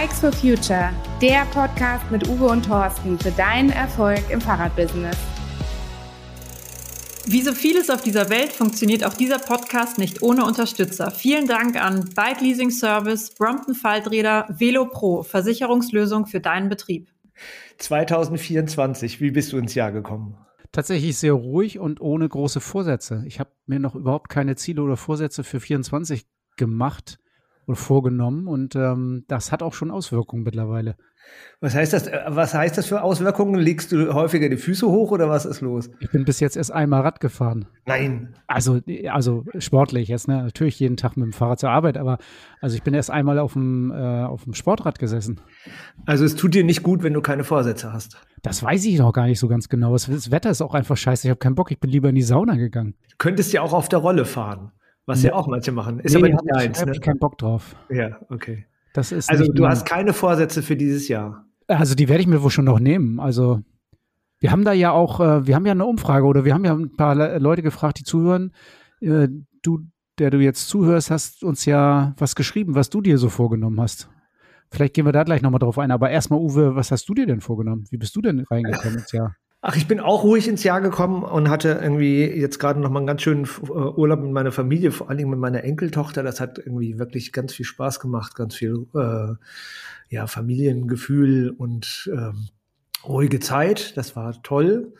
Bikes for Future, der Podcast mit Uwe und Thorsten für deinen Erfolg im Fahrradbusiness. Wie so vieles auf dieser Welt funktioniert auch dieser Podcast nicht ohne Unterstützer. Vielen Dank an Bike Leasing Service, Brompton Falträder, Velo Pro, Versicherungslösung für deinen Betrieb. 2024, wie bist du ins Jahr gekommen? Tatsächlich sehr ruhig und ohne große Vorsätze. Ich habe mir noch überhaupt keine Ziele oder Vorsätze für 24 gemacht oder vorgenommen und ähm, das hat auch schon Auswirkungen mittlerweile. Was heißt das? Äh, was heißt das für Auswirkungen? Legst du häufiger die Füße hoch oder was ist los? Ich bin bis jetzt erst einmal Rad gefahren. Nein. Also, also sportlich jetzt, ne? Natürlich jeden Tag mit dem Fahrrad zur Arbeit, aber also ich bin erst einmal auf dem, äh, auf dem Sportrad gesessen. Also es tut dir nicht gut, wenn du keine Vorsätze hast. Das weiß ich noch gar nicht so ganz genau. Das Wetter ist auch einfach scheiße. Ich habe keinen Bock. Ich bin lieber in die Sauna gegangen. Du könntest ja auch auf der Rolle fahren. Was ja, auch manche machen. Ist nee, aber nicht deins. Da habe ich keinen Bock drauf. Ja, okay. Das ist also du hast keine Vorsätze für dieses Jahr. Also die werde ich mir wohl schon noch nehmen. Also wir haben da ja auch, äh, wir haben ja eine Umfrage oder wir haben ja ein paar Leute gefragt, die zuhören. Äh, du, der du jetzt zuhörst, hast uns ja was geschrieben, was du dir so vorgenommen hast. Vielleicht gehen wir da gleich nochmal drauf ein. Aber erstmal, Uwe, was hast du dir denn vorgenommen? Wie bist du denn reingekommen ins Jahr? Ach, ich bin auch ruhig ins Jahr gekommen und hatte irgendwie jetzt gerade noch mal einen ganz schönen äh, Urlaub mit meiner Familie, vor allen Dingen mit meiner Enkeltochter. Das hat irgendwie wirklich ganz viel Spaß gemacht, ganz viel äh, ja Familiengefühl und ähm, ruhige Zeit. Das war toll.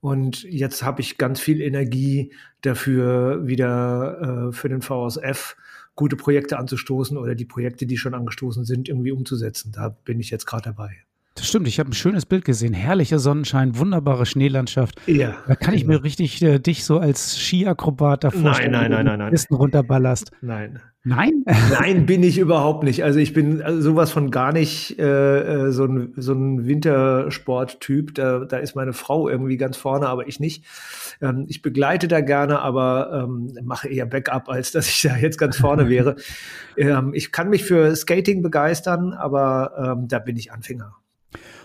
Und jetzt habe ich ganz viel Energie dafür, wieder äh, für den VSF gute Projekte anzustoßen oder die Projekte, die schon angestoßen sind, irgendwie umzusetzen. Da bin ich jetzt gerade dabei. Das stimmt, ich habe ein schönes Bild gesehen. Herrlicher Sonnenschein, wunderbare Schneelandschaft. Ja. Da kann ich mir richtig äh, dich so als Skiakrobat da vorstellen. Nein, nein, nein, nein, nein. runterballerst. Nein. Nein? Nein, bin ich überhaupt nicht. Also ich bin also sowas von gar nicht äh, äh, so ein, so ein Wintersporttyp. Da, da ist meine Frau irgendwie ganz vorne, aber ich nicht. Ähm, ich begleite da gerne, aber ähm, mache eher Backup, als dass ich da jetzt ganz vorne wäre. ähm, ich kann mich für Skating begeistern, aber ähm, da bin ich Anfänger.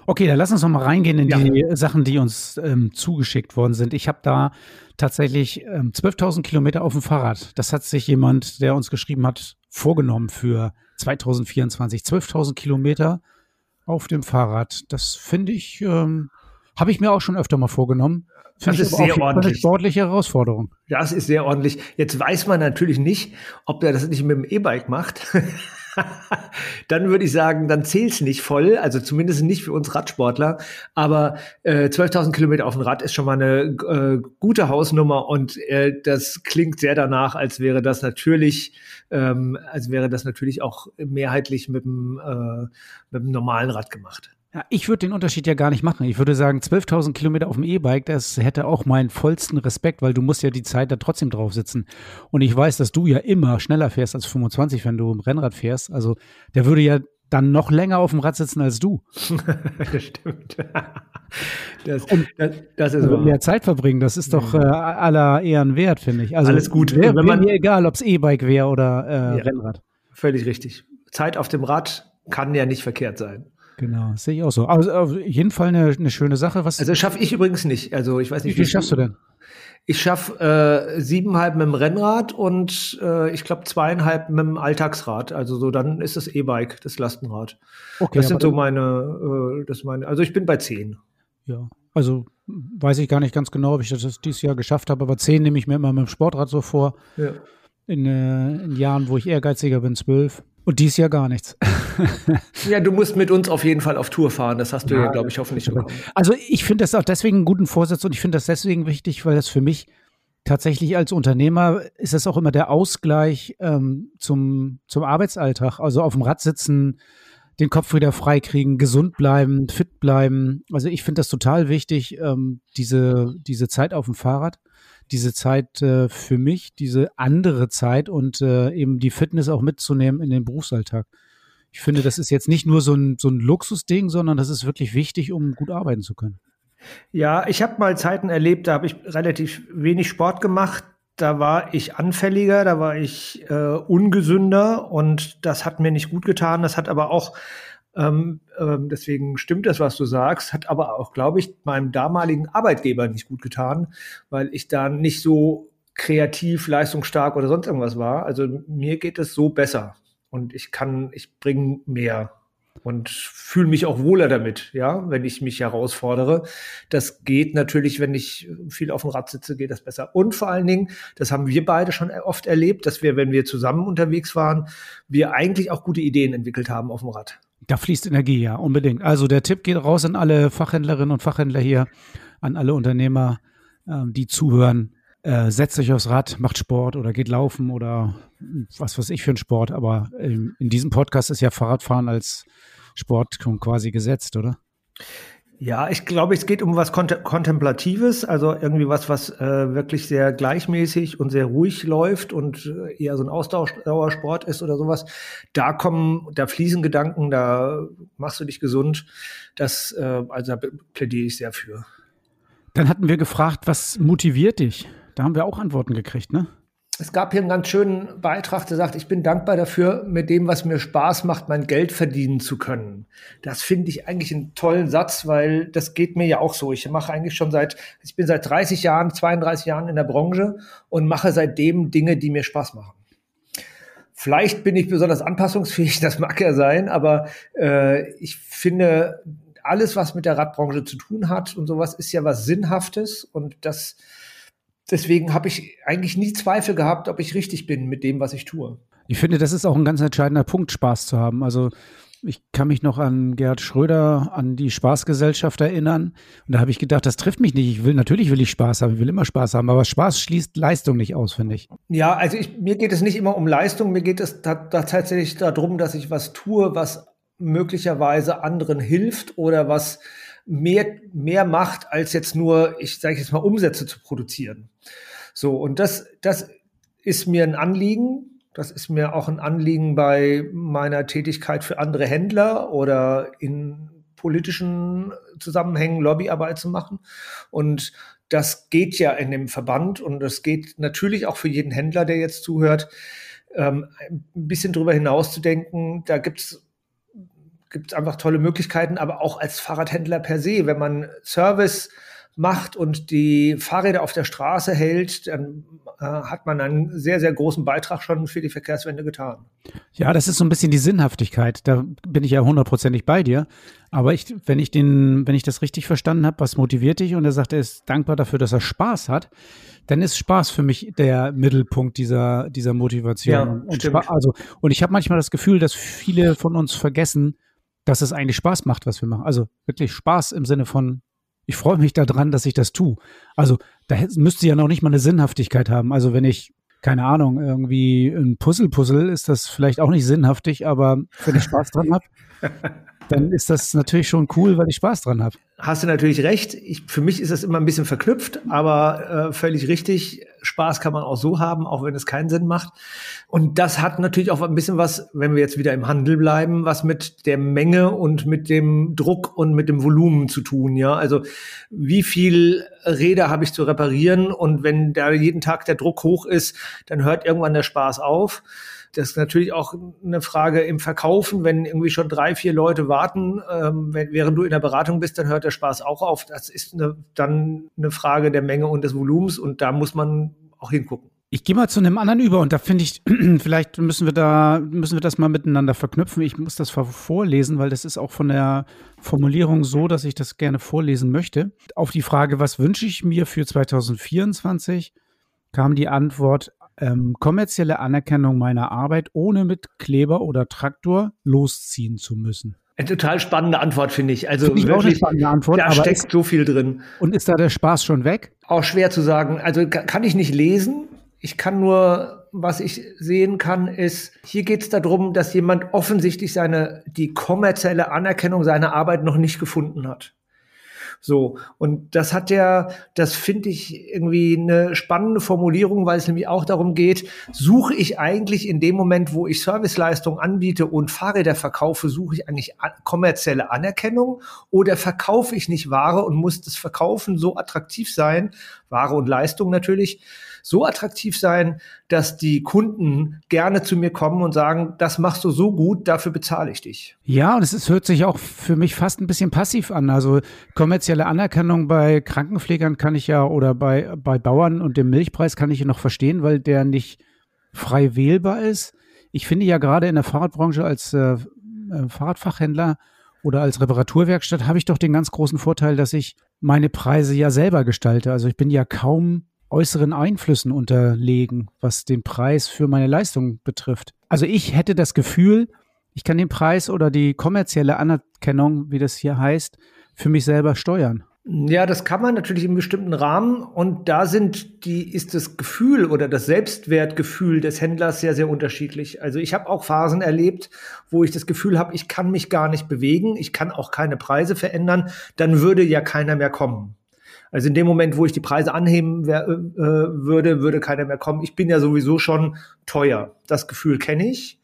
Okay, dann lass uns noch mal reingehen in ja. die Sachen, die uns ähm, zugeschickt worden sind. Ich habe da tatsächlich ähm, 12.000 Kilometer auf dem Fahrrad. Das hat sich jemand, der uns geschrieben hat, vorgenommen für 2024. 12.000 Kilometer auf dem Fahrrad. Das finde ich, ähm, habe ich mir auch schon öfter mal vorgenommen. Find das ist sehr ordentlich. Eine sportliche Herausforderung. Das ist sehr ordentlich. Jetzt weiß man natürlich nicht, ob er das nicht mit dem E-Bike macht. dann würde ich sagen, dann zählt's nicht voll, also zumindest nicht für uns Radsportler. Aber äh, 12.000 Kilometer auf dem Rad ist schon mal eine äh, gute Hausnummer und äh, das klingt sehr danach, als wäre das natürlich, ähm, als wäre das natürlich auch mehrheitlich mit dem, äh, mit dem normalen Rad gemacht. Ja, ich würde den Unterschied ja gar nicht machen. Ich würde sagen, 12.000 Kilometer auf dem E-Bike, das hätte auch meinen vollsten Respekt, weil du musst ja die Zeit da trotzdem drauf sitzen. Und ich weiß, dass du ja immer schneller fährst als 25, wenn du im Rennrad fährst. Also der würde ja dann noch länger auf dem Rad sitzen als du. das stimmt. Das, das, das ist also mehr Zeit verbringen, das ist doch äh, aller Ehren wert, finde ich. Also Alles gut. Wäre wär mir egal, ob es E-Bike wäre oder äh, ja, Rennrad. Völlig richtig. Zeit auf dem Rad kann ja nicht verkehrt sein. Genau, sehe ich auch so. Also auf jeden Fall eine, eine schöne Sache. Was also schaffe ich übrigens nicht. Also ich weiß nicht, wie, wie schaffst du denn? Ich schaffe äh, siebeneinhalb mit dem Rennrad und äh, ich glaube zweieinhalb mit dem Alltagsrad. Also so dann ist das E-Bike, das Lastenrad. Okay, das sind so meine, äh, das meine. Also ich bin bei zehn. Ja, also weiß ich gar nicht ganz genau, ob ich das dieses Jahr geschafft habe, aber zehn nehme ich mir immer mit dem Sportrad so vor. Ja. In, äh, in Jahren, wo ich ehrgeiziger bin, zwölf. Und dies Jahr gar nichts. ja, du musst mit uns auf jeden Fall auf Tour fahren. Das hast du ja, ja glaube ich, hoffentlich bekommen. Also ich finde das auch deswegen einen guten Vorsatz und ich finde das deswegen wichtig, weil das für mich tatsächlich als Unternehmer ist das auch immer der Ausgleich ähm, zum, zum Arbeitsalltag. Also auf dem Rad sitzen, den Kopf wieder frei kriegen, gesund bleiben, fit bleiben. Also ich finde das total wichtig, ähm, diese, diese Zeit auf dem Fahrrad diese Zeit äh, für mich, diese andere Zeit und äh, eben die Fitness auch mitzunehmen in den Berufsalltag. Ich finde, das ist jetzt nicht nur so ein, so ein Luxusding, sondern das ist wirklich wichtig, um gut arbeiten zu können. Ja, ich habe mal Zeiten erlebt, da habe ich relativ wenig Sport gemacht. Da war ich anfälliger, da war ich äh, ungesünder und das hat mir nicht gut getan. Das hat aber auch ähm, ähm, deswegen stimmt das, was du sagst, hat aber auch, glaube ich, meinem damaligen Arbeitgeber nicht gut getan, weil ich da nicht so kreativ, leistungsstark oder sonst irgendwas war. Also mir geht es so besser und ich kann, ich bringe mehr und fühle mich auch wohler damit, ja, wenn ich mich herausfordere. Das geht natürlich, wenn ich viel auf dem Rad sitze, geht das besser. Und vor allen Dingen, das haben wir beide schon oft erlebt, dass wir, wenn wir zusammen unterwegs waren, wir eigentlich auch gute Ideen entwickelt haben auf dem Rad. Da fließt Energie, ja, unbedingt. Also der Tipp geht raus an alle Fachhändlerinnen und Fachhändler hier, an alle Unternehmer, ähm, die zuhören. Äh, setzt euch aufs Rad, macht Sport oder geht laufen oder was weiß ich für ein Sport. Aber ähm, in diesem Podcast ist ja Fahrradfahren als Sport quasi gesetzt, oder? Ja, ich glaube, es geht um was Kont Kontemplatives, also irgendwie was, was äh, wirklich sehr gleichmäßig und sehr ruhig läuft und äh, eher so ein Ausdauersport ist oder sowas. Da kommen, da fließen Gedanken, da machst du dich gesund. Das, äh, also da plädiere ich sehr für. Dann hatten wir gefragt, was motiviert dich? Da haben wir auch Antworten gekriegt, ne? Es gab hier einen ganz schönen Beitrag, der sagt, ich bin dankbar dafür, mit dem, was mir Spaß macht, mein Geld verdienen zu können. Das finde ich eigentlich einen tollen Satz, weil das geht mir ja auch so. Ich mache eigentlich schon seit, ich bin seit 30 Jahren, 32 Jahren in der Branche und mache seitdem Dinge, die mir Spaß machen. Vielleicht bin ich besonders anpassungsfähig, das mag ja sein, aber äh, ich finde, alles, was mit der Radbranche zu tun hat und sowas, ist ja was Sinnhaftes und das deswegen habe ich eigentlich nie Zweifel gehabt, ob ich richtig bin mit dem, was ich tue. Ich finde, das ist auch ein ganz entscheidender Punkt, Spaß zu haben. Also ich kann mich noch an Gerhard Schröder, an die Spaßgesellschaft erinnern. Und da habe ich gedacht, das trifft mich nicht. Ich will, natürlich will ich Spaß haben, ich will immer Spaß haben, aber Spaß schließt Leistung nicht aus, finde ich. Ja, also ich, mir geht es nicht immer um Leistung, mir geht es da, da tatsächlich darum, dass ich was tue, was möglicherweise anderen hilft oder was mehr, mehr macht, als jetzt nur, ich sage jetzt mal, Umsätze zu produzieren. So, und das, das ist mir ein Anliegen. Das ist mir auch ein Anliegen bei meiner Tätigkeit für andere Händler oder in politischen Zusammenhängen Lobbyarbeit zu machen. Und das geht ja in dem Verband und das geht natürlich auch für jeden Händler, der jetzt zuhört, ähm, ein bisschen drüber hinaus zu denken. Da gibt's gibt es einfach tolle Möglichkeiten, aber auch als Fahrradhändler per se, wenn man Service macht und die Fahrräder auf der Straße hält, dann äh, hat man einen sehr, sehr großen Beitrag schon für die Verkehrswende getan. Ja, das ist so ein bisschen die Sinnhaftigkeit. Da bin ich ja hundertprozentig bei dir. Aber ich, wenn ich den, wenn ich das richtig verstanden habe, was motiviert dich? Und er sagt, er ist dankbar dafür, dass er Spaß hat, dann ist Spaß für mich der Mittelpunkt dieser, dieser Motivation. Ja, und, stimmt. also, und ich habe manchmal das Gefühl, dass viele von uns vergessen, dass es eigentlich Spaß macht, was wir machen. Also wirklich Spaß im Sinne von, ich freue mich daran, dass ich das tue. Also da müsste ja noch nicht mal eine Sinnhaftigkeit haben. Also wenn ich, keine Ahnung, irgendwie ein Puzzle puzzle, ist das vielleicht auch nicht sinnhaftig, aber wenn ich Spaß dran habe, dann ist das natürlich schon cool, weil ich Spaß dran habe. Hast du natürlich recht. Ich, für mich ist das immer ein bisschen verknüpft, aber äh, völlig richtig. Spaß kann man auch so haben, auch wenn es keinen Sinn macht. Und das hat natürlich auch ein bisschen was, wenn wir jetzt wieder im Handel bleiben, was mit der Menge und mit dem Druck und mit dem Volumen zu tun. Ja, also wie viel Räder habe ich zu reparieren? Und wenn da jeden Tag der Druck hoch ist, dann hört irgendwann der Spaß auf. Das ist natürlich auch eine Frage im Verkaufen, wenn irgendwie schon drei, vier Leute warten, ähm, wenn, während du in der Beratung bist, dann hört der Spaß auch auf. Das ist eine, dann eine Frage der Menge und des Volumens und da muss man auch hingucken. Ich gehe mal zu einem anderen über und da finde ich, vielleicht müssen wir da, müssen wir das mal miteinander verknüpfen. Ich muss das vorlesen, weil das ist auch von der Formulierung so, dass ich das gerne vorlesen möchte. Auf die Frage, was wünsche ich mir für 2024, kam die Antwort, ähm, kommerzielle Anerkennung meiner Arbeit, ohne mit Kleber oder Traktor losziehen zu müssen? Eine total spannende Antwort, finde ich. Also find ich wirklich, spannende Antwort. Da steckt ist, so viel drin. Und ist da der Spaß schon weg? Auch schwer zu sagen. Also kann ich nicht lesen. Ich kann nur, was ich sehen kann, ist, hier geht es darum, dass jemand offensichtlich seine, die kommerzielle Anerkennung seiner Arbeit noch nicht gefunden hat. So, und das hat ja, das finde ich irgendwie eine spannende Formulierung, weil es nämlich auch darum geht, suche ich eigentlich in dem Moment, wo ich Serviceleistung anbiete und Fahrräder verkaufe, suche ich eigentlich kommerzielle Anerkennung oder verkaufe ich nicht Ware und muss das Verkaufen so attraktiv sein, Ware und Leistung natürlich, so attraktiv sein, dass die Kunden gerne zu mir kommen und sagen, das machst du so gut, dafür bezahle ich dich. Ja, und es hört sich auch für mich fast ein bisschen passiv an. Also kommerzielle Anerkennung bei Krankenpflegern kann ich ja oder bei, bei Bauern und dem Milchpreis kann ich noch verstehen, weil der nicht frei wählbar ist. Ich finde ja gerade in der Fahrradbranche als äh, äh, Fahrradfachhändler oder als Reparaturwerkstatt habe ich doch den ganz großen Vorteil, dass ich meine Preise ja selber gestalte. Also ich bin ja kaum äußeren Einflüssen unterlegen, was den Preis für meine Leistung betrifft. Also ich hätte das Gefühl, ich kann den Preis oder die kommerzielle Anerkennung, wie das hier heißt, für mich selber steuern. Ja, das kann man natürlich im bestimmten Rahmen und da sind die ist das Gefühl oder das Selbstwertgefühl des Händlers sehr sehr unterschiedlich. Also ich habe auch Phasen erlebt, wo ich das Gefühl habe, ich kann mich gar nicht bewegen, ich kann auch keine Preise verändern, dann würde ja keiner mehr kommen. Also in dem Moment, wo ich die Preise anheben wär, äh, würde, würde keiner mehr kommen. Ich bin ja sowieso schon teuer. Das Gefühl kenne ich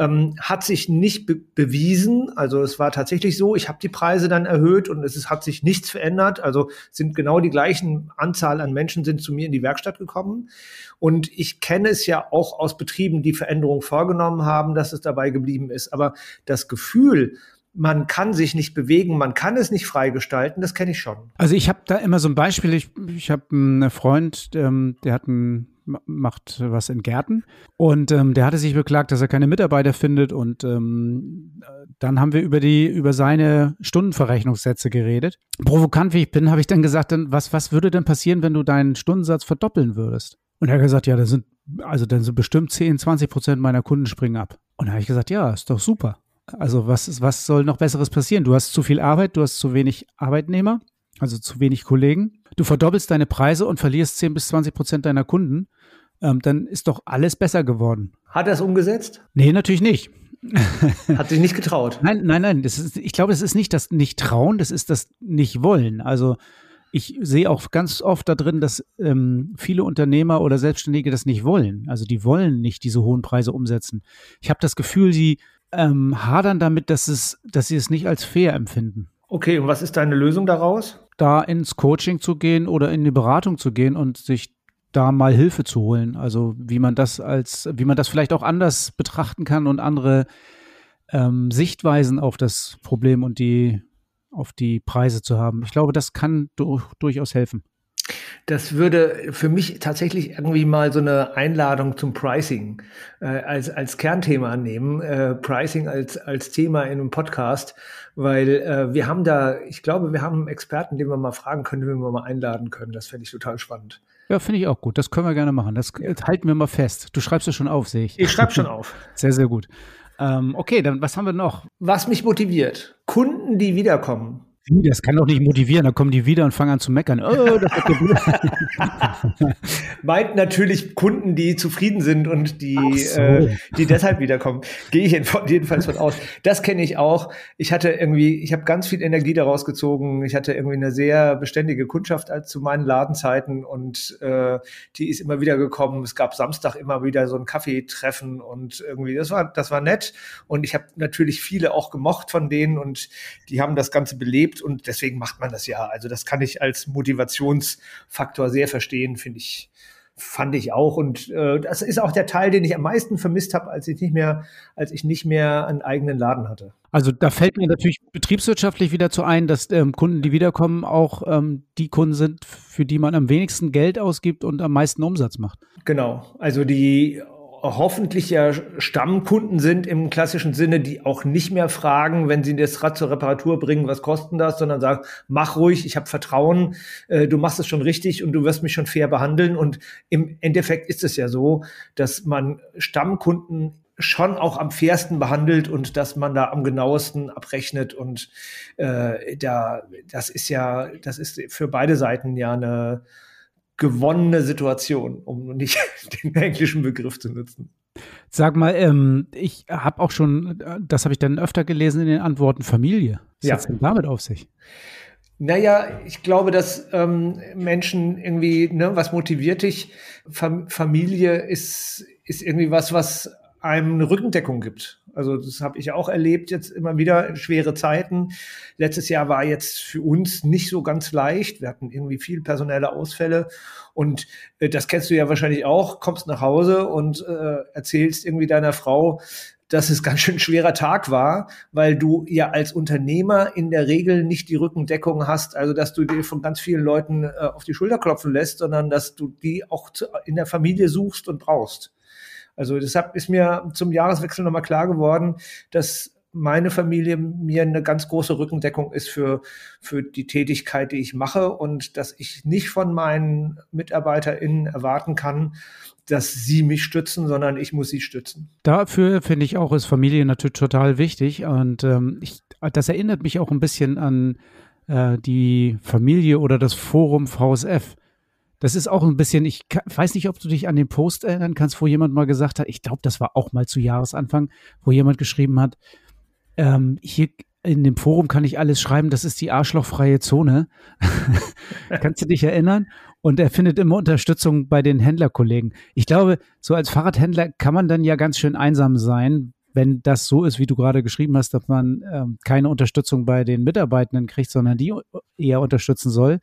ähm, hat sich nicht be bewiesen. Also es war tatsächlich so, ich habe die Preise dann erhöht und es ist, hat sich nichts verändert. Also sind genau die gleichen Anzahl an Menschen sind zu mir in die Werkstatt gekommen. Und ich kenne es ja auch aus Betrieben, die Veränderungen vorgenommen haben, dass es dabei geblieben ist. Aber das Gefühl, man kann sich nicht bewegen, man kann es nicht freigestalten, das kenne ich schon. Also ich habe da immer so ein Beispiel, ich, ich habe einen Freund, ähm, der hat einen macht was in Gärten und ähm, der hatte sich beklagt, dass er keine Mitarbeiter findet und ähm, dann haben wir über die über seine Stundenverrechnungssätze geredet. Provokant wie ich bin, habe ich dann gesagt, dann, was was würde denn passieren, wenn du deinen Stundensatz verdoppeln würdest? Und er hat gesagt, ja, da sind also dann sind bestimmt 10, 20 Prozent meiner Kunden springen ab. Und da habe ich gesagt, ja, ist doch super. Also was, was soll noch Besseres passieren? Du hast zu viel Arbeit, du hast zu wenig Arbeitnehmer, also zu wenig Kollegen. Du verdoppelst deine Preise und verlierst 10 bis 20 Prozent deiner Kunden. Ähm, dann ist doch alles besser geworden. Hat er es umgesetzt? Nee, natürlich nicht. Hat sich nicht getraut. Nein, nein, nein. Ist, ich glaube, es ist nicht das Nicht-Trauen, das ist das Nicht-Wollen. Also ich sehe auch ganz oft da drin, dass ähm, viele Unternehmer oder Selbstständige das nicht wollen. Also die wollen nicht diese hohen Preise umsetzen. Ich habe das Gefühl, sie ähm, hadern damit, dass, es, dass sie es nicht als fair empfinden. Okay, und was ist deine Lösung daraus? Da ins Coaching zu gehen oder in die Beratung zu gehen und sich da mal Hilfe zu holen. Also wie man das als, wie man das vielleicht auch anders betrachten kann und andere ähm, Sichtweisen auf das Problem und die auf die Preise zu haben. Ich glaube, das kann du durchaus helfen. Das würde für mich tatsächlich irgendwie mal so eine Einladung zum Pricing äh, als, als Kernthema nehmen. Äh, Pricing als, als Thema in einem Podcast, weil äh, wir haben da, ich glaube, wir haben einen Experten, den wir mal fragen können, den wir mal einladen können. Das fände ich total spannend. Ja, finde ich auch gut. Das können wir gerne machen. Das ja. halten wir mal fest. Du schreibst es schon auf, sehe ich. Ich schreibe schon auf. Sehr, sehr gut. Ähm, okay, dann was haben wir noch? Was mich motiviert. Kunden, die wiederkommen. Wie, das kann doch nicht motivieren. Dann kommen die wieder und fangen an zu meckern. Oh, das Meint natürlich Kunden, die zufrieden sind und die, so. äh, die deshalb wiederkommen. Gehe ich jedenfalls von aus. Das kenne ich auch. Ich hatte irgendwie, ich habe ganz viel Energie daraus gezogen. Ich hatte irgendwie eine sehr beständige Kundschaft als zu meinen Ladenzeiten und äh, die ist immer wieder gekommen. Es gab Samstag immer wieder so ein Kaffeetreffen und irgendwie, das war, das war nett. Und ich habe natürlich viele auch gemocht von denen und die haben das Ganze belebt und deswegen macht man das ja. Also das kann ich als Motivationsfaktor sehr verstehen, finde ich fand ich auch und äh, das ist auch der Teil, den ich am meisten vermisst habe, als ich nicht mehr, als ich nicht mehr einen eigenen Laden hatte. Also da fällt mir natürlich betriebswirtschaftlich wieder zu ein, dass ähm, Kunden, die wiederkommen, auch ähm, die Kunden sind, für die man am wenigsten Geld ausgibt und am meisten Umsatz macht. Genau, also die hoffentlich ja Stammkunden sind im klassischen Sinne, die auch nicht mehr fragen, wenn sie das Rad zur Reparatur bringen, was kosten das, sondern sagen, mach ruhig, ich habe Vertrauen, äh, du machst es schon richtig und du wirst mich schon fair behandeln. Und im Endeffekt ist es ja so, dass man Stammkunden schon auch am fairsten behandelt und dass man da am genauesten abrechnet und äh, da das ist ja das ist für beide Seiten ja eine gewonnene Situation, um nicht den englischen Begriff zu nutzen. Sag mal, ähm, ich habe auch schon, das habe ich dann öfter gelesen in den Antworten, Familie. Was ja. hat denn damit auf sich? Naja, ich glaube, dass ähm, Menschen irgendwie, ne, was motiviert dich? Fam Familie ist, ist irgendwie was, was einem eine Rückendeckung gibt. Also das habe ich auch erlebt jetzt immer wieder schwere Zeiten. Letztes Jahr war jetzt für uns nicht so ganz leicht. Wir hatten irgendwie viel personelle Ausfälle und äh, das kennst du ja wahrscheinlich auch. Kommst nach Hause und äh, erzählst irgendwie deiner Frau, dass es ganz schön schwerer Tag war, weil du ja als Unternehmer in der Regel nicht die Rückendeckung hast, also dass du dir von ganz vielen Leuten äh, auf die Schulter klopfen lässt, sondern dass du die auch in der Familie suchst und brauchst. Also deshalb ist mir zum Jahreswechsel nochmal klar geworden, dass meine Familie mir eine ganz große Rückendeckung ist für, für die Tätigkeit, die ich mache und dass ich nicht von meinen MitarbeiterInnen erwarten kann, dass sie mich stützen, sondern ich muss sie stützen. Dafür finde ich auch, ist Familie natürlich total wichtig und ähm, ich, das erinnert mich auch ein bisschen an äh, die Familie oder das Forum VSF. Das ist auch ein bisschen, ich weiß nicht, ob du dich an den Post erinnern kannst, wo jemand mal gesagt hat, ich glaube, das war auch mal zu Jahresanfang, wo jemand geschrieben hat, ähm, hier in dem Forum kann ich alles schreiben, das ist die arschlochfreie Zone. Kannst du dich erinnern? Und er findet immer Unterstützung bei den Händlerkollegen. Ich glaube, so als Fahrradhändler kann man dann ja ganz schön einsam sein, wenn das so ist, wie du gerade geschrieben hast, dass man ähm, keine Unterstützung bei den Mitarbeitenden kriegt, sondern die eher unterstützen soll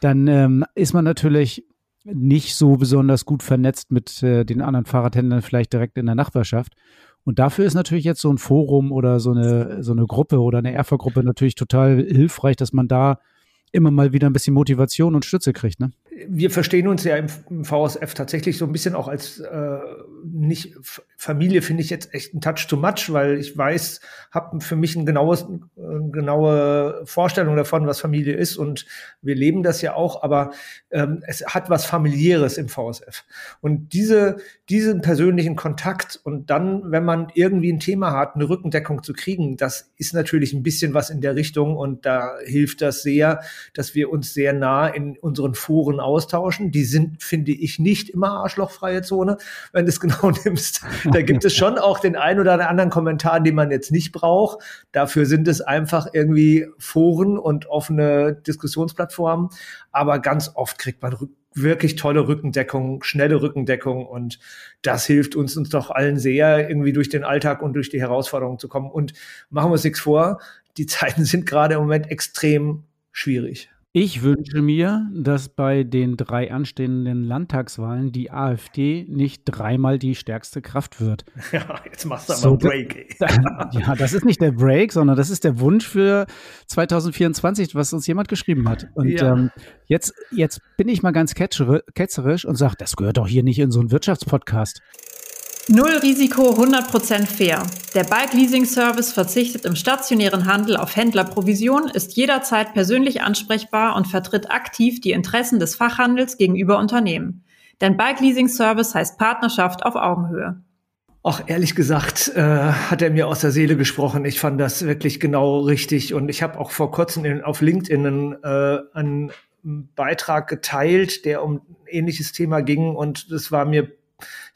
dann ähm, ist man natürlich nicht so besonders gut vernetzt mit äh, den anderen Fahrradhändlern vielleicht direkt in der Nachbarschaft. Und dafür ist natürlich jetzt so ein Forum oder so eine, so eine Gruppe oder eine Erfa-Gruppe natürlich total hilfreich, dass man da immer mal wieder ein bisschen Motivation und Stütze kriegt. Ne? Wir verstehen uns ja im, VSF tatsächlich so ein bisschen auch als äh, nicht Familie finde ich jetzt echt ein Touch too much, weil ich weiß, habe für mich ein genaues, eine genaue Vorstellung davon, was Familie ist und wir leben das ja auch, aber ähm, es hat was familiäres im VSF und diese diesen persönlichen Kontakt und dann, wenn man irgendwie ein Thema hat, eine Rückendeckung zu kriegen, das ist natürlich ein bisschen was in der Richtung und da hilft das sehr, dass wir uns sehr nah in unseren Foren austauschen. Die sind, finde ich, nicht immer arschlochfreie Zone, wenn du es genau nimmst. Da gibt es schon auch den einen oder anderen Kommentar, den man jetzt nicht braucht. Dafür sind es einfach irgendwie Foren und offene Diskussionsplattformen. Aber ganz oft kriegt man wirklich tolle Rückendeckung, schnelle Rückendeckung und das hilft uns uns doch allen sehr, irgendwie durch den Alltag und durch die Herausforderungen zu kommen. Und machen wir uns nichts vor, die Zeiten sind gerade im Moment extrem schwierig. Ich wünsche mir, dass bei den drei anstehenden Landtagswahlen die AfD nicht dreimal die stärkste Kraft wird. Ja, jetzt machst du aber so, einen Break. ja, das ist nicht der Break, sondern das ist der Wunsch für 2024, was uns jemand geschrieben hat. Und ja. ähm, jetzt, jetzt bin ich mal ganz ketzerisch und sage, das gehört doch hier nicht in so einen Wirtschaftspodcast. Null Risiko, 100% fair. Der Bike Leasing Service verzichtet im stationären Handel auf Händlerprovision, ist jederzeit persönlich ansprechbar und vertritt aktiv die Interessen des Fachhandels gegenüber Unternehmen. Denn Bike Leasing Service heißt Partnerschaft auf Augenhöhe. Ach, ehrlich gesagt, äh, hat er mir aus der Seele gesprochen. Ich fand das wirklich genau richtig. Und ich habe auch vor kurzem in, auf LinkedIn einen, äh, einen Beitrag geteilt, der um ein ähnliches Thema ging. Und das war mir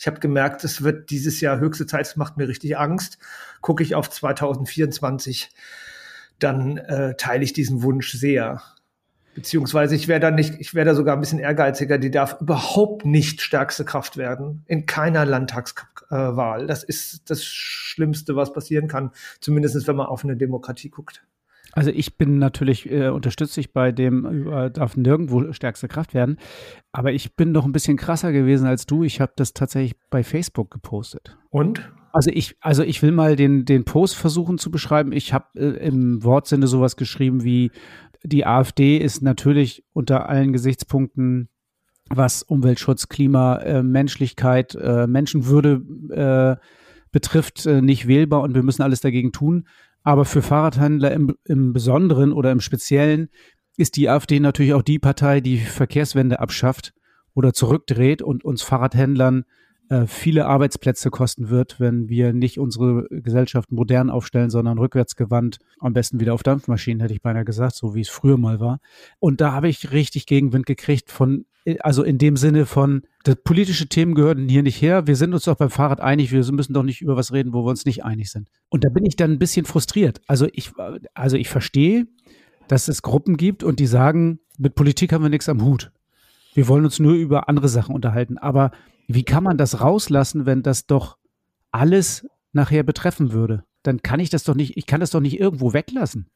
ich habe gemerkt, es wird dieses Jahr höchste Zeit, es macht mir richtig Angst. Gucke ich auf 2024, dann äh, teile ich diesen Wunsch sehr. Beziehungsweise ich wäre da nicht, ich wäre da sogar ein bisschen ehrgeiziger, die darf überhaupt nicht stärkste Kraft werden. In keiner Landtagswahl. Das ist das Schlimmste, was passieren kann. Zumindest wenn man auf eine Demokratie guckt. Also ich bin natürlich, äh, unterstütze ich bei dem, äh, darf nirgendwo stärkste Kraft werden. Aber ich bin doch ein bisschen krasser gewesen als du. Ich habe das tatsächlich bei Facebook gepostet. Und? Also ich, also ich will mal den, den Post versuchen zu beschreiben. Ich habe äh, im Wortsinne sowas geschrieben wie, die AfD ist natürlich unter allen Gesichtspunkten was Umweltschutz, Klima, äh, Menschlichkeit, äh, Menschenwürde äh, betrifft, äh, nicht wählbar und wir müssen alles dagegen tun. Aber für Fahrradhändler im, im Besonderen oder im Speziellen ist die AfD natürlich auch die Partei, die Verkehrswende abschafft oder zurückdreht und uns Fahrradhändlern äh, viele Arbeitsplätze kosten wird, wenn wir nicht unsere Gesellschaft modern aufstellen, sondern rückwärtsgewandt, am besten wieder auf Dampfmaschinen, hätte ich beinahe gesagt, so wie es früher mal war. Und da habe ich richtig Gegenwind gekriegt von, also in dem Sinne von, das politische Themen gehören hier nicht her. Wir sind uns doch beim Fahrrad einig. Wir müssen doch nicht über was reden, wo wir uns nicht einig sind. Und da bin ich dann ein bisschen frustriert. Also ich, also ich verstehe, dass es Gruppen gibt und die sagen, mit Politik haben wir nichts am Hut. Wir wollen uns nur über andere Sachen unterhalten. Aber wie kann man das rauslassen, wenn das doch alles nachher betreffen würde? Dann kann ich das doch nicht, ich kann das doch nicht irgendwo weglassen.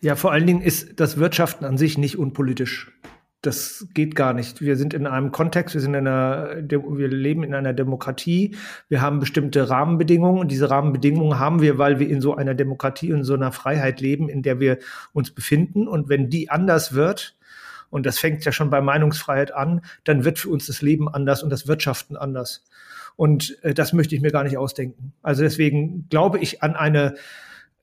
Ja, vor allen Dingen ist das Wirtschaften an sich nicht unpolitisch. Das geht gar nicht. Wir sind in einem Kontext, wir sind in einer, wir leben in einer Demokratie. Wir haben bestimmte Rahmenbedingungen und diese Rahmenbedingungen haben wir, weil wir in so einer Demokratie und so einer Freiheit leben, in der wir uns befinden. Und wenn die anders wird, und das fängt ja schon bei Meinungsfreiheit an, dann wird für uns das Leben anders und das Wirtschaften anders. Und äh, das möchte ich mir gar nicht ausdenken. Also deswegen glaube ich an eine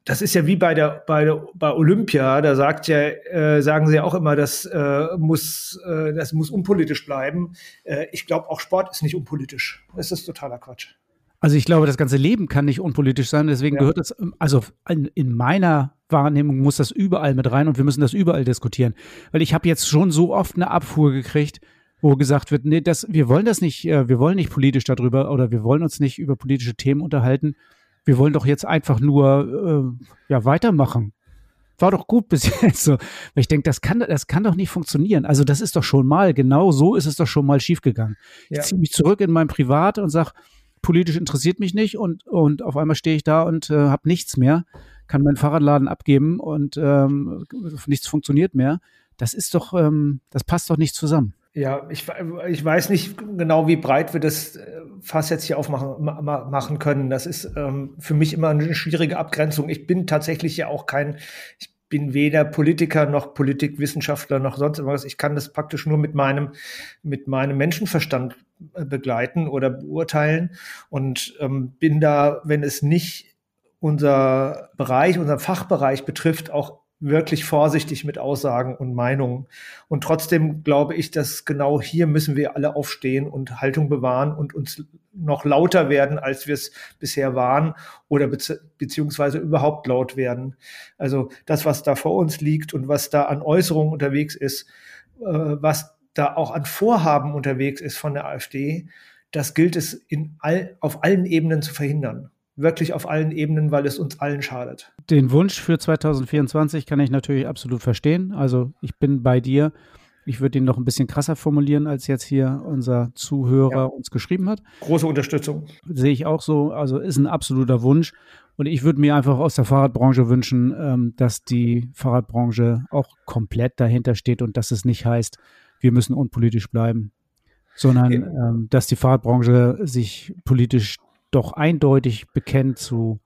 das ist ja wie bei der bei der, bei Olympia, da sagt ja äh, sagen sie ja auch immer, das äh, muss äh, das muss unpolitisch bleiben. Äh, ich glaube auch Sport ist nicht unpolitisch. Das ist totaler Quatsch. Also ich glaube, das ganze Leben kann nicht unpolitisch sein. Deswegen ja. gehört das, also in, in, meiner Wahrnehmung muss das überall mit rein und wir müssen das überall diskutieren. Weil ich habe jetzt schon so oft eine Abfuhr gekriegt, wo gesagt wird, nee, das, wir wollen das nicht, äh, wir wollen nicht politisch darüber oder wir wollen uns nicht über politische Themen unterhalten. Wir wollen doch jetzt einfach nur äh, ja weitermachen. War doch gut bis jetzt so. Weil ich denke, das kann, das kann doch nicht funktionieren. Also das ist doch schon mal, genau so ist es doch schon mal schiefgegangen. Ja. Ich ziehe mich zurück in mein Privat und sage, politisch interessiert mich nicht und, und auf einmal stehe ich da und äh, habe nichts mehr, kann meinen Fahrradladen abgeben und ähm, nichts funktioniert mehr. Das ist doch, ähm, das passt doch nicht zusammen. Ja, ich, ich weiß nicht genau, wie breit wir das äh, Fass jetzt hier aufmachen machen können. Das ist ähm, für mich immer eine schwierige Abgrenzung. Ich bin tatsächlich ja auch kein, ich bin weder Politiker noch Politikwissenschaftler noch sonst irgendwas. Ich kann das praktisch nur mit meinem, mit meinem Menschenverstand äh, begleiten oder beurteilen und ähm, bin da, wenn es nicht unser Bereich, unser Fachbereich betrifft, auch wirklich vorsichtig mit Aussagen und Meinungen. Und trotzdem glaube ich, dass genau hier müssen wir alle aufstehen und Haltung bewahren und uns noch lauter werden, als wir es bisher waren oder bezieh beziehungsweise überhaupt laut werden. Also das, was da vor uns liegt und was da an Äußerungen unterwegs ist, äh, was da auch an Vorhaben unterwegs ist von der AfD, das gilt es in all, auf allen Ebenen zu verhindern wirklich auf allen Ebenen, weil es uns allen schadet. Den Wunsch für 2024 kann ich natürlich absolut verstehen. Also ich bin bei dir. Ich würde ihn noch ein bisschen krasser formulieren, als jetzt hier unser Zuhörer ja. uns geschrieben hat. Große Unterstützung. Sehe ich auch so. Also ist ein absoluter Wunsch. Und ich würde mir einfach aus der Fahrradbranche wünschen, ähm, dass die Fahrradbranche auch komplett dahinter steht und dass es nicht heißt, wir müssen unpolitisch bleiben, sondern ähm, dass die Fahrradbranche sich politisch doch eindeutig bekennt zu,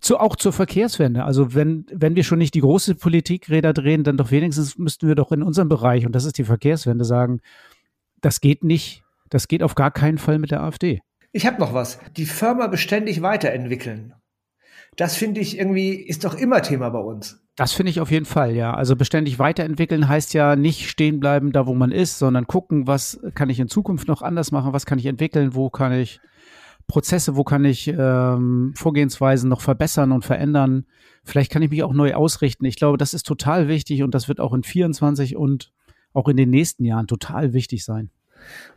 zu auch zur Verkehrswende. Also wenn, wenn wir schon nicht die große Politikräder drehen, dann doch wenigstens müssten wir doch in unserem Bereich, und das ist die Verkehrswende, sagen, das geht nicht, das geht auf gar keinen Fall mit der AfD. Ich habe noch was. Die Firma beständig weiterentwickeln. Das finde ich irgendwie, ist doch immer Thema bei uns. Das finde ich auf jeden Fall, ja. Also beständig weiterentwickeln heißt ja nicht stehen bleiben da, wo man ist, sondern gucken, was kann ich in Zukunft noch anders machen, was kann ich entwickeln, wo kann ich Prozesse, wo kann ich ähm, Vorgehensweisen noch verbessern und verändern. Vielleicht kann ich mich auch neu ausrichten. Ich glaube, das ist total wichtig und das wird auch in 24 und auch in den nächsten Jahren total wichtig sein.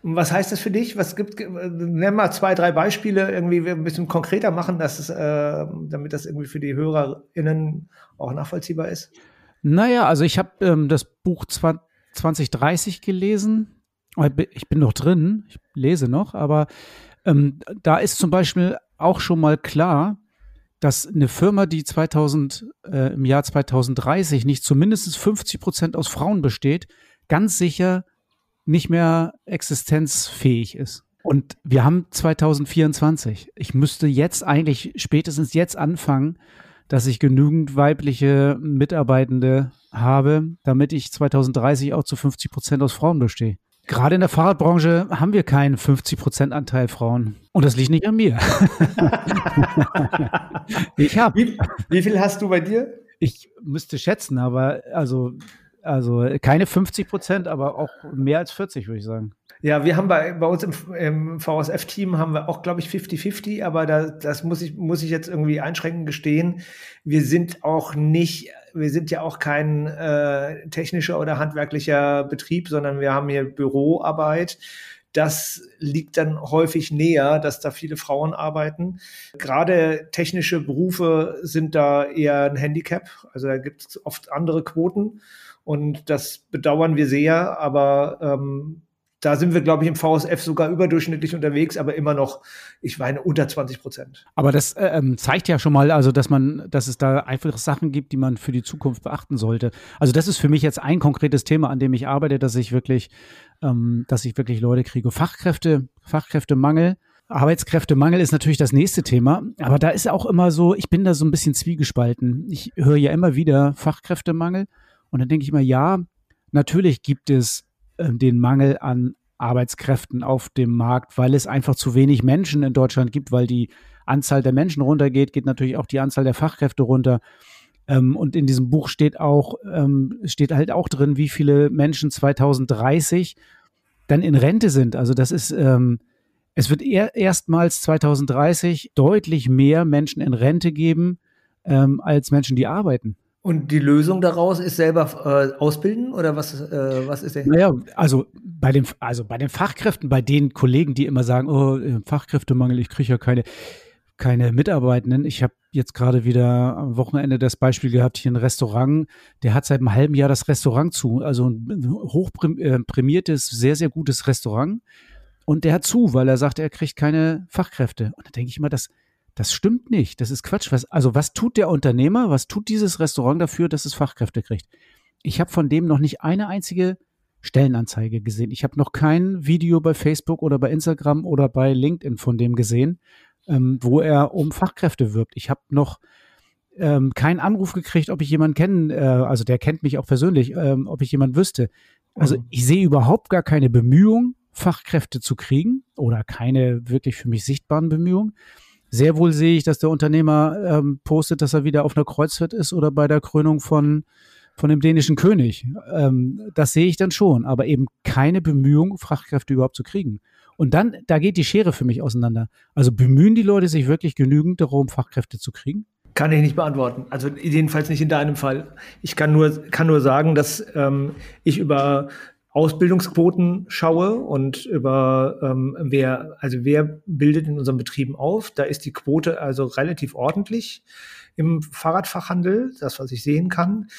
Und was heißt das für dich? Was gibt, nenn mal zwei, drei Beispiele, irgendwie ein bisschen konkreter machen, dass es, äh, damit das irgendwie für die HörerInnen auch nachvollziehbar ist? Naja, also ich habe ähm, das Buch 2030 gelesen. Ich bin noch drin, ich lese noch, aber ähm, da ist zum Beispiel auch schon mal klar, dass eine Firma, die 2000, äh, im Jahr 2030 nicht zumindest 50 Prozent aus Frauen besteht, ganz sicher nicht mehr existenzfähig ist. Und wir haben 2024. Ich müsste jetzt eigentlich spätestens jetzt anfangen, dass ich genügend weibliche Mitarbeitende habe, damit ich 2030 auch zu 50 Prozent aus Frauen bestehe. Gerade in der Fahrradbranche haben wir keinen 50% Anteil Frauen. Und das liegt nicht an mir. ich habe. Wie, wie, viel hast du bei dir? Ich müsste schätzen, aber also, also keine 50 Prozent, aber auch mehr als 40, würde ich sagen. Ja, wir haben bei, bei uns im, im VSF-Team haben wir auch, glaube ich, 50-50, aber da, das muss ich, muss ich jetzt irgendwie einschränkend gestehen. Wir sind auch nicht wir sind ja auch kein äh, technischer oder handwerklicher Betrieb, sondern wir haben hier Büroarbeit. Das liegt dann häufig näher, dass da viele Frauen arbeiten. Gerade technische Berufe sind da eher ein Handicap. Also da gibt es oft andere Quoten. Und das bedauern wir sehr, aber ähm, da sind wir, glaube ich, im VSF sogar überdurchschnittlich unterwegs, aber immer noch, ich meine, unter 20 Prozent. Aber das äh, ähm, zeigt ja schon mal, also, dass man, dass es da einfach Sachen gibt, die man für die Zukunft beachten sollte. Also, das ist für mich jetzt ein konkretes Thema, an dem ich arbeite, dass ich wirklich, ähm, dass ich wirklich Leute kriege. Fachkräfte, Fachkräftemangel. Arbeitskräftemangel ist natürlich das nächste Thema, aber da ist auch immer so, ich bin da so ein bisschen zwiegespalten. Ich höre ja immer wieder Fachkräftemangel und dann denke ich immer, ja, natürlich gibt es den Mangel an Arbeitskräften auf dem Markt, weil es einfach zu wenig Menschen in Deutschland gibt, weil die Anzahl der Menschen runtergeht, geht natürlich auch die Anzahl der Fachkräfte runter. Ähm, und in diesem Buch steht auch, ähm, steht halt auch drin, wie viele Menschen 2030 dann in Rente sind. Also das ist, ähm, es wird er, erstmals 2030 deutlich mehr Menschen in Rente geben, ähm, als Menschen, die arbeiten. Und die Lösung daraus ist selber äh, ausbilden oder was, äh, was ist der? Naja, also bei den, also bei den Fachkräften, bei den Kollegen, die immer sagen, oh, Fachkräftemangel, ich kriege ja keine, keine Mitarbeitenden. Ich habe jetzt gerade wieder am Wochenende das Beispiel gehabt, hier ein Restaurant, der hat seit einem halben Jahr das Restaurant zu, also ein hochprämiertes, äh, sehr, sehr gutes Restaurant. Und der hat zu, weil er sagt, er kriegt keine Fachkräfte. Und da denke ich immer, das, das stimmt nicht. Das ist Quatsch. Was, also was tut der Unternehmer, was tut dieses Restaurant dafür, dass es Fachkräfte kriegt? Ich habe von dem noch nicht eine einzige Stellenanzeige gesehen. Ich habe noch kein Video bei Facebook oder bei Instagram oder bei LinkedIn von dem gesehen ähm, wo er um Fachkräfte wirbt. Ich habe noch ähm, keinen Anruf gekriegt, ob ich jemanden kennen, äh, also der kennt mich auch persönlich, ähm, ob ich jemanden wüsste. Also mhm. ich sehe überhaupt gar keine Bemühung, Fachkräfte zu kriegen oder keine wirklich für mich sichtbaren Bemühungen. Sehr wohl sehe ich, dass der Unternehmer ähm, postet, dass er wieder auf einer Kreuzfahrt ist oder bei der Krönung von, von dem dänischen König. Ähm, das sehe ich dann schon, aber eben keine Bemühung, Fachkräfte überhaupt zu kriegen. Und dann, da geht die Schere für mich auseinander. Also bemühen die Leute sich wirklich genügend darum, Fachkräfte zu kriegen? Kann ich nicht beantworten. Also jedenfalls nicht in deinem Fall. Ich kann nur, kann nur sagen, dass ähm, ich über Ausbildungsquoten schaue und über ähm, wer, also wer bildet in unseren Betrieben auf. Da ist die Quote also relativ ordentlich im Fahrradfachhandel, das, was ich sehen kann.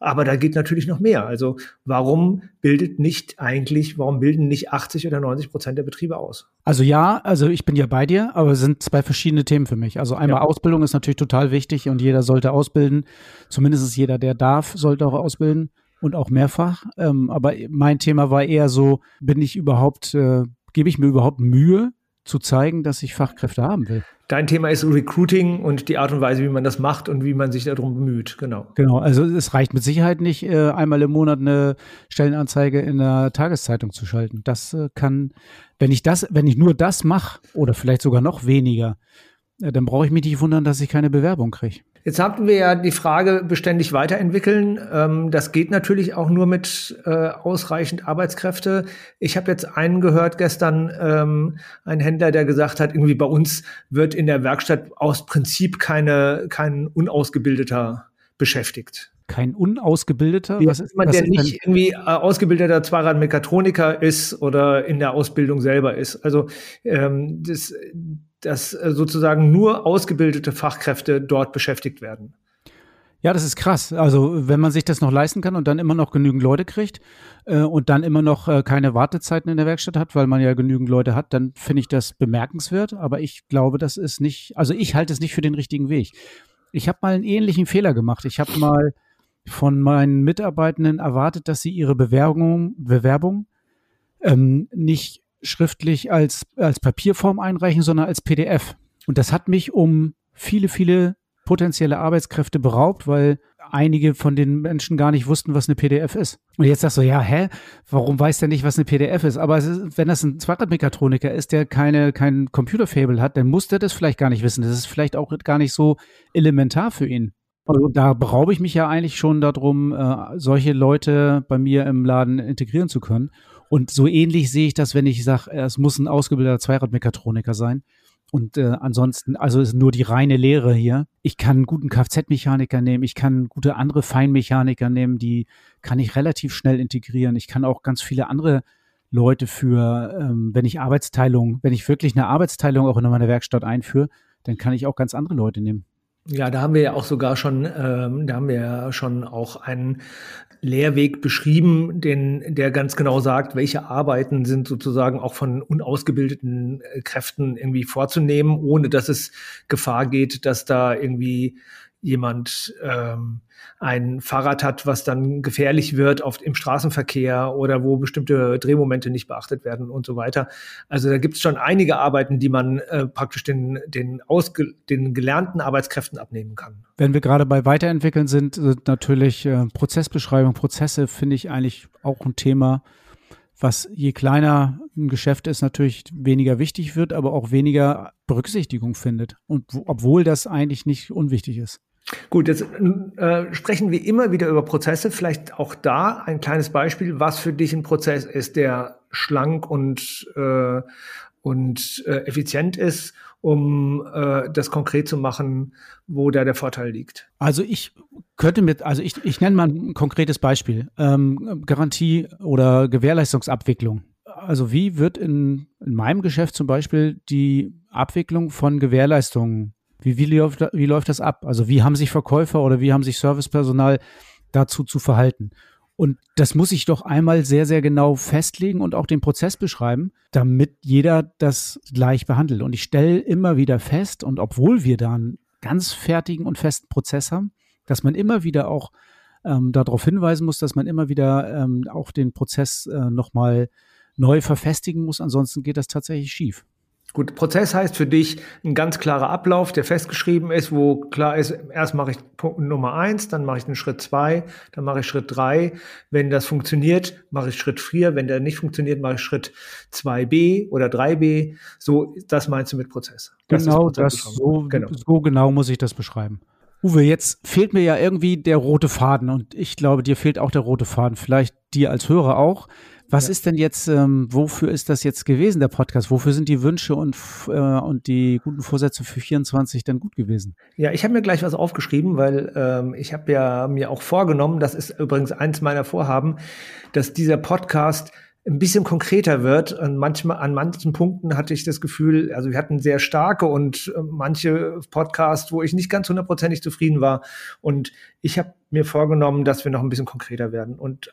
Aber da geht natürlich noch mehr. Also warum bildet nicht eigentlich, warum bilden nicht 80 oder 90 Prozent der Betriebe aus? Also ja, also ich bin ja bei dir, aber es sind zwei verschiedene Themen für mich. Also einmal ja. Ausbildung ist natürlich total wichtig und jeder sollte ausbilden. Zumindest jeder, der darf, sollte auch ausbilden und auch mehrfach. Ähm, aber mein Thema war eher so, bin ich überhaupt, äh, gebe ich mir überhaupt Mühe, zu zeigen, dass ich Fachkräfte haben will. Dein Thema ist Recruiting und die Art und Weise, wie man das macht und wie man sich darum bemüht. Genau. Genau. Also es reicht mit Sicherheit nicht, äh, einmal im Monat eine Stellenanzeige in der Tageszeitung zu schalten. Das äh, kann, wenn ich das, wenn ich nur das mache oder vielleicht sogar noch weniger, äh, dann brauche ich mich nicht wundern, dass ich keine Bewerbung kriege. Jetzt hatten wir ja die Frage beständig weiterentwickeln. Ähm, das geht natürlich auch nur mit äh, ausreichend Arbeitskräfte. Ich habe jetzt einen gehört gestern, ähm, ein Händler, der gesagt hat, irgendwie bei uns wird in der Werkstatt aus Prinzip keine, kein unausgebildeter beschäftigt. Kein unausgebildeter? Was ist jemand, der nicht irgendwie äh, ausgebildeter Zweiradmechatroniker ist oder in der Ausbildung selber ist. Also ähm, das dass äh, sozusagen nur ausgebildete Fachkräfte dort beschäftigt werden. Ja, das ist krass. Also wenn man sich das noch leisten kann und dann immer noch genügend Leute kriegt äh, und dann immer noch äh, keine Wartezeiten in der Werkstatt hat, weil man ja genügend Leute hat, dann finde ich das bemerkenswert. Aber ich glaube, das ist nicht, also ich halte es nicht für den richtigen Weg. Ich habe mal einen ähnlichen Fehler gemacht. Ich habe mal von meinen Mitarbeitenden erwartet, dass sie ihre Bewerbung, Bewerbung ähm, nicht schriftlich als, als Papierform einreichen, sondern als PDF. Und das hat mich um viele, viele potenzielle Arbeitskräfte beraubt, weil einige von den Menschen gar nicht wussten, was eine PDF ist. Und jetzt sagst du, ja, hä, warum weiß der nicht, was eine PDF ist? Aber ist, wenn das ein Zweiradmechatroniker ist, der keine, kein Computerfable hat, dann muss der das vielleicht gar nicht wissen. Das ist vielleicht auch gar nicht so elementar für ihn. Also da beraube ich mich ja eigentlich schon darum, äh, solche Leute bei mir im Laden integrieren zu können. Und so ähnlich sehe ich das, wenn ich sage, es muss ein ausgebildeter Zweiradmechatroniker sein. Und äh, ansonsten, also ist nur die reine Lehre hier. Ich kann einen guten Kfz-Mechaniker nehmen, ich kann gute andere Feinmechaniker nehmen, die kann ich relativ schnell integrieren. Ich kann auch ganz viele andere Leute für, ähm, wenn ich Arbeitsteilung, wenn ich wirklich eine Arbeitsteilung auch in meine Werkstatt einführe, dann kann ich auch ganz andere Leute nehmen. Ja, da haben wir ja auch sogar schon, ähm, da haben wir ja schon auch einen Lehrweg beschrieben, den, der ganz genau sagt, welche Arbeiten sind sozusagen auch von unausgebildeten äh, Kräften irgendwie vorzunehmen, ohne dass es Gefahr geht, dass da irgendwie jemand ähm, ein Fahrrad hat, was dann gefährlich wird oft im Straßenverkehr oder wo bestimmte Drehmomente nicht beachtet werden und so weiter. Also da gibt es schon einige Arbeiten, die man äh, praktisch den, den, ausge den gelernten Arbeitskräften abnehmen kann. Wenn wir gerade bei Weiterentwickeln sind, sind natürlich äh, Prozessbeschreibung, Prozesse finde ich eigentlich auch ein Thema, was je kleiner ein Geschäft ist, natürlich weniger wichtig wird, aber auch weniger Berücksichtigung findet. Und obwohl das eigentlich nicht unwichtig ist. Gut, jetzt äh, sprechen wir immer wieder über Prozesse. Vielleicht auch da ein kleines Beispiel, was für dich ein Prozess ist, der schlank und, äh, und äh, effizient ist, um äh, das konkret zu machen, wo da der Vorteil liegt. Also ich könnte mit, also ich, ich nenne mal ein konkretes Beispiel. Ähm, Garantie oder Gewährleistungsabwicklung. Also wie wird in, in meinem Geschäft zum Beispiel die Abwicklung von Gewährleistungen wie, wie, läuft, wie läuft das ab? Also wie haben sich Verkäufer oder wie haben sich Servicepersonal dazu zu verhalten? Und das muss ich doch einmal sehr, sehr genau festlegen und auch den Prozess beschreiben, damit jeder das gleich behandelt. Und ich stelle immer wieder fest, und obwohl wir da einen ganz fertigen und festen Prozess haben, dass man immer wieder auch ähm, darauf hinweisen muss, dass man immer wieder ähm, auch den Prozess äh, nochmal neu verfestigen muss. Ansonsten geht das tatsächlich schief. Gut, Prozess heißt für dich ein ganz klarer Ablauf, der festgeschrieben ist, wo klar ist, erst mache ich Punkt Nummer eins, dann mache ich den Schritt zwei, dann mache ich Schritt drei. Wenn das funktioniert, mache ich Schritt vier. Wenn der nicht funktioniert, mache ich Schritt zwei b oder drei b So, das meinst du mit Prozess. Das genau, das so, genau. so genau muss ich das beschreiben. Uwe, jetzt fehlt mir ja irgendwie der rote Faden und ich glaube, dir fehlt auch der rote Faden. Vielleicht dir als Hörer auch. Was ja. ist denn jetzt, ähm, wofür ist das jetzt gewesen, der Podcast? Wofür sind die Wünsche und, äh, und die guten Vorsätze für 24 denn gut gewesen? Ja, ich habe mir gleich was aufgeschrieben, weil ähm, ich habe ja mir auch vorgenommen, das ist übrigens eins meiner Vorhaben, dass dieser Podcast ein bisschen konkreter wird. Und manchmal, an manchen Punkten hatte ich das Gefühl, also wir hatten sehr starke und äh, manche Podcasts, wo ich nicht ganz hundertprozentig zufrieden war. Und ich habe mir vorgenommen, dass wir noch ein bisschen konkreter werden. Und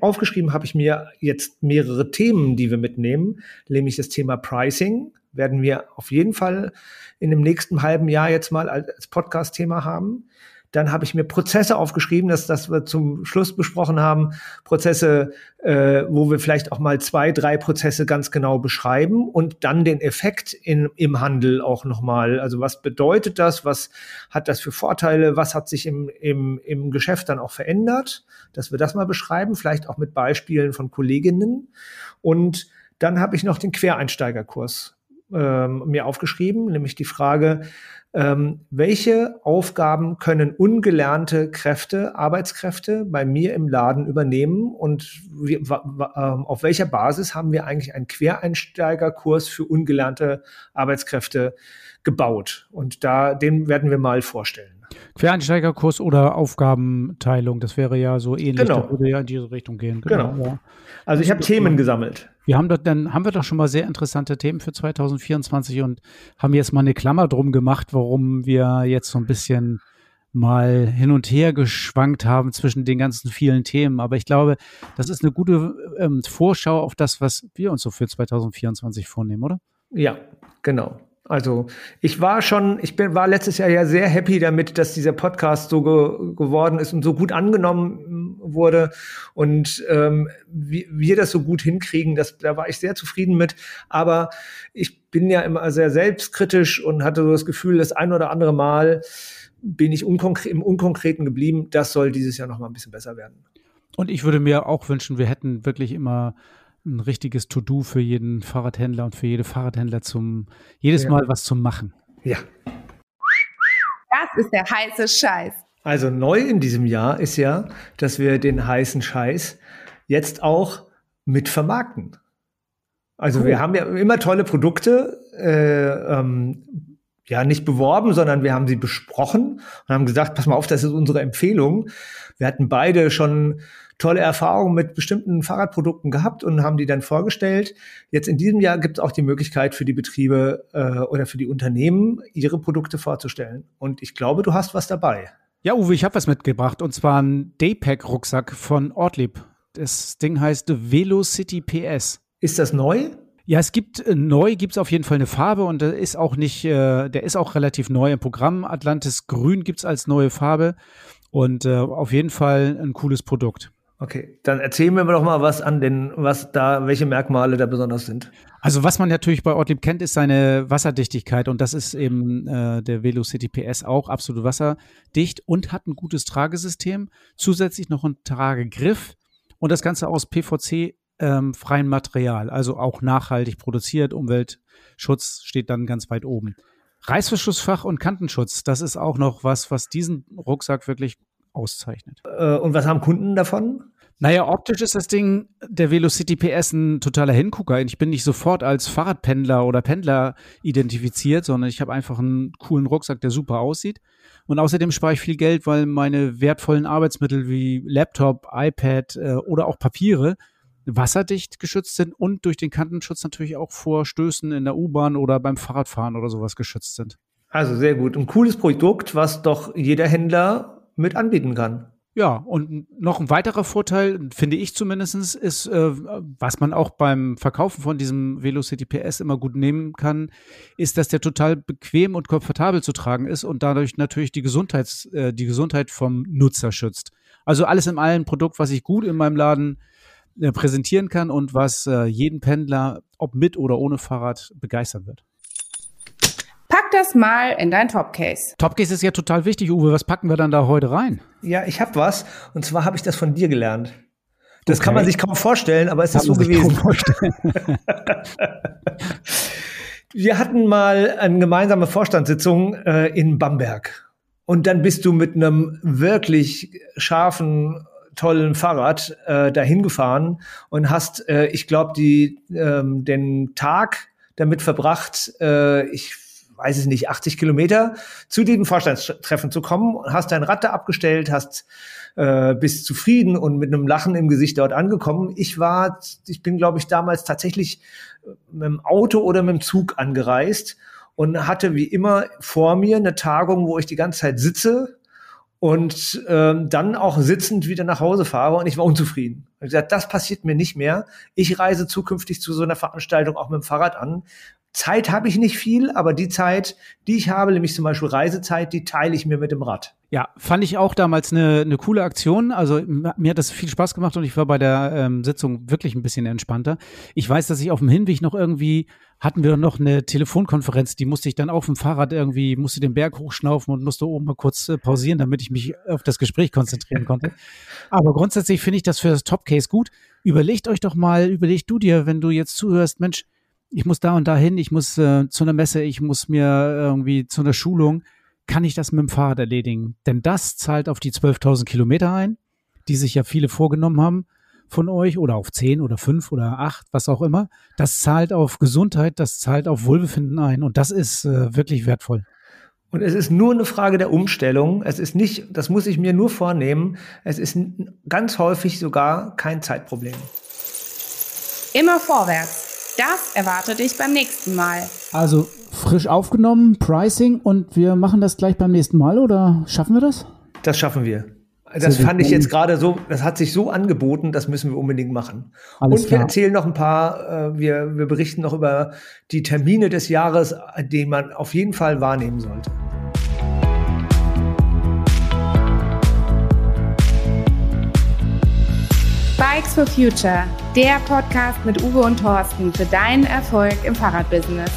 aufgeschrieben habe ich mir jetzt mehrere Themen, die wir mitnehmen, nämlich das Thema Pricing werden wir auf jeden Fall in dem nächsten halben Jahr jetzt mal als Podcast-Thema haben. Dann habe ich mir Prozesse aufgeschrieben, dass das wir zum Schluss besprochen haben. Prozesse, äh, wo wir vielleicht auch mal zwei, drei Prozesse ganz genau beschreiben und dann den Effekt in, im Handel auch nochmal. Also was bedeutet das? Was hat das für Vorteile? Was hat sich im, im, im Geschäft dann auch verändert? Dass wir das mal beschreiben, vielleicht auch mit Beispielen von Kolleginnen. Und dann habe ich noch den Quereinsteigerkurs ähm, mir aufgeschrieben, nämlich die Frage, ähm, welche Aufgaben können ungelernte Kräfte, Arbeitskräfte bei mir im Laden übernehmen und wie, ähm, auf welcher Basis haben wir eigentlich einen Quereinsteigerkurs für ungelernte Arbeitskräfte gebaut? Und da, den werden wir mal vorstellen. Quereinsteigerkurs oder Aufgabenteilung, das wäre ja so ähnlich, genau. das würde ja in diese Richtung gehen. Genau. genau. Ja. Also ich habe Themen gesammelt. Wir haben dort, dann haben wir doch schon mal sehr interessante Themen für 2024 und haben jetzt mal eine Klammer drum gemacht, warum wir jetzt so ein bisschen mal hin und her geschwankt haben zwischen den ganzen vielen Themen. Aber ich glaube, das ist eine gute ähm, Vorschau auf das, was wir uns so für 2024 vornehmen, oder? Ja, genau. Also ich war schon, ich bin, war letztes Jahr ja sehr happy damit, dass dieser Podcast so ge geworden ist und so gut angenommen wurde und ähm, wie wir das so gut hinkriegen, das, da war ich sehr zufrieden mit. Aber ich bin ja immer sehr selbstkritisch und hatte so das Gefühl, das ein oder andere Mal bin ich unkonkret, im Unkonkreten geblieben. Das soll dieses Jahr noch mal ein bisschen besser werden. Und ich würde mir auch wünschen, wir hätten wirklich immer ein richtiges To-Do für jeden Fahrradhändler und für jede Fahrradhändler zum jedes ja. Mal was zum Machen. Ja. Das ist der heiße Scheiß. Also neu in diesem Jahr ist ja, dass wir den heißen Scheiß jetzt auch mit vermarkten. Also cool. wir haben ja immer tolle Produkte, äh, ähm, ja nicht beworben, sondern wir haben sie besprochen und haben gesagt, pass mal auf, das ist unsere Empfehlung. Wir hatten beide schon tolle Erfahrungen mit bestimmten Fahrradprodukten gehabt und haben die dann vorgestellt. Jetzt in diesem Jahr gibt es auch die Möglichkeit für die Betriebe äh, oder für die Unternehmen, ihre Produkte vorzustellen. Und ich glaube, du hast was dabei. Ja, Uwe, ich habe was mitgebracht und zwar ein Daypack-Rucksack von Ortlieb. Das Ding heißt Velocity PS. Ist das neu? Ja, es gibt äh, neu gibt es auf jeden Fall eine Farbe und der ist auch nicht, äh, der ist auch relativ neu im Programm. Atlantis Grün gibt es als neue Farbe und äh, auf jeden Fall ein cooles Produkt. Okay, dann erzählen wir doch mal was an den, was da, welche Merkmale da besonders sind. Also was man natürlich bei Ortlieb kennt, ist seine Wasserdichtigkeit und das ist eben äh, der Velocity PS auch absolut wasserdicht und hat ein gutes Tragesystem, zusätzlich noch ein Tragegriff und das Ganze aus PVC ähm, freien Material, also auch nachhaltig produziert. Umweltschutz steht dann ganz weit oben. Reißverschlussfach und Kantenschutz, das ist auch noch was, was diesen Rucksack wirklich auszeichnet. Äh, und was haben Kunden davon? Naja, optisch ist das Ding, der Velocity PS ein totaler Hingucker. Ich bin nicht sofort als Fahrradpendler oder Pendler identifiziert, sondern ich habe einfach einen coolen Rucksack, der super aussieht. Und außerdem spare ich viel Geld, weil meine wertvollen Arbeitsmittel wie Laptop, iPad äh, oder auch Papiere wasserdicht geschützt sind und durch den Kantenschutz natürlich auch vor Stößen in der U-Bahn oder beim Fahrradfahren oder sowas geschützt sind. Also sehr gut. Ein cooles Produkt, was doch jeder Händler mit anbieten kann. Ja, und noch ein weiterer Vorteil, finde ich zumindestens, ist, äh, was man auch beim Verkaufen von diesem Velocity PS immer gut nehmen kann, ist, dass der total bequem und komfortabel zu tragen ist und dadurch natürlich die, Gesundheits, äh, die Gesundheit vom Nutzer schützt. Also alles in allem ein Produkt, was ich gut in meinem Laden äh, präsentieren kann und was äh, jeden Pendler, ob mit oder ohne Fahrrad, begeistern wird. Pack das mal in dein Topcase. Topcase ist ja total wichtig, Uwe. Was packen wir dann da heute rein? Ja, ich habe was. Und zwar habe ich das von dir gelernt. Das okay. kann man sich kaum vorstellen, aber es ist so gewesen. wir hatten mal eine gemeinsame Vorstandssitzung äh, in Bamberg. Und dann bist du mit einem wirklich scharfen, tollen Fahrrad äh, dahin gefahren und hast, äh, ich glaube, die ähm, den Tag damit verbracht, äh, ich weiß es nicht, 80 Kilometer zu diesem Vorstandstreffen zu kommen, hast dein Rad da abgestellt, hast äh, bist zufrieden und mit einem Lachen im Gesicht dort angekommen. Ich war, ich bin, glaube ich, damals tatsächlich äh, mit dem Auto oder mit dem Zug angereist und hatte wie immer vor mir eine Tagung, wo ich die ganze Zeit sitze und ähm, dann auch sitzend wieder nach Hause fahre und ich war unzufrieden. Ich gesagt, das passiert mir nicht mehr. Ich reise zukünftig zu so einer Veranstaltung auch mit dem Fahrrad an, Zeit habe ich nicht viel, aber die Zeit, die ich habe, nämlich zum Beispiel Reisezeit, die teile ich mir mit dem Rad. Ja, fand ich auch damals eine, eine coole Aktion. Also mir hat das viel Spaß gemacht und ich war bei der ähm, Sitzung wirklich ein bisschen entspannter. Ich weiß, dass ich auf dem Hinweg noch irgendwie hatten wir noch eine Telefonkonferenz, die musste ich dann auf dem Fahrrad irgendwie, musste den Berg hochschnaufen und musste oben mal kurz äh, pausieren, damit ich mich auf das Gespräch konzentrieren konnte. Aber grundsätzlich finde ich das für das Topcase gut. Überlegt euch doch mal, überleg du dir, wenn du jetzt zuhörst, Mensch, ich muss da und da hin, ich muss äh, zu einer Messe, ich muss mir irgendwie zu einer Schulung, kann ich das mit dem Fahrrad erledigen? Denn das zahlt auf die 12.000 Kilometer ein, die sich ja viele vorgenommen haben von euch oder auf 10 oder 5 oder 8, was auch immer. Das zahlt auf Gesundheit, das zahlt auf Wohlbefinden ein und das ist äh, wirklich wertvoll. Und es ist nur eine Frage der Umstellung. Es ist nicht, das muss ich mir nur vornehmen. Es ist ganz häufig sogar kein Zeitproblem. Immer vorwärts. Das erwartet dich beim nächsten Mal. Also frisch aufgenommen, Pricing und wir machen das gleich beim nächsten Mal oder schaffen wir das? Das schaffen wir. Das fand ich jetzt gerade so, das hat sich so angeboten, das müssen wir unbedingt machen. Alles und wir klar. erzählen noch ein paar, äh, wir, wir berichten noch über die Termine des Jahres, die man auf jeden Fall wahrnehmen sollte. Bikes for Future, der Podcast mit Uwe und Thorsten für deinen Erfolg im Fahrradbusiness.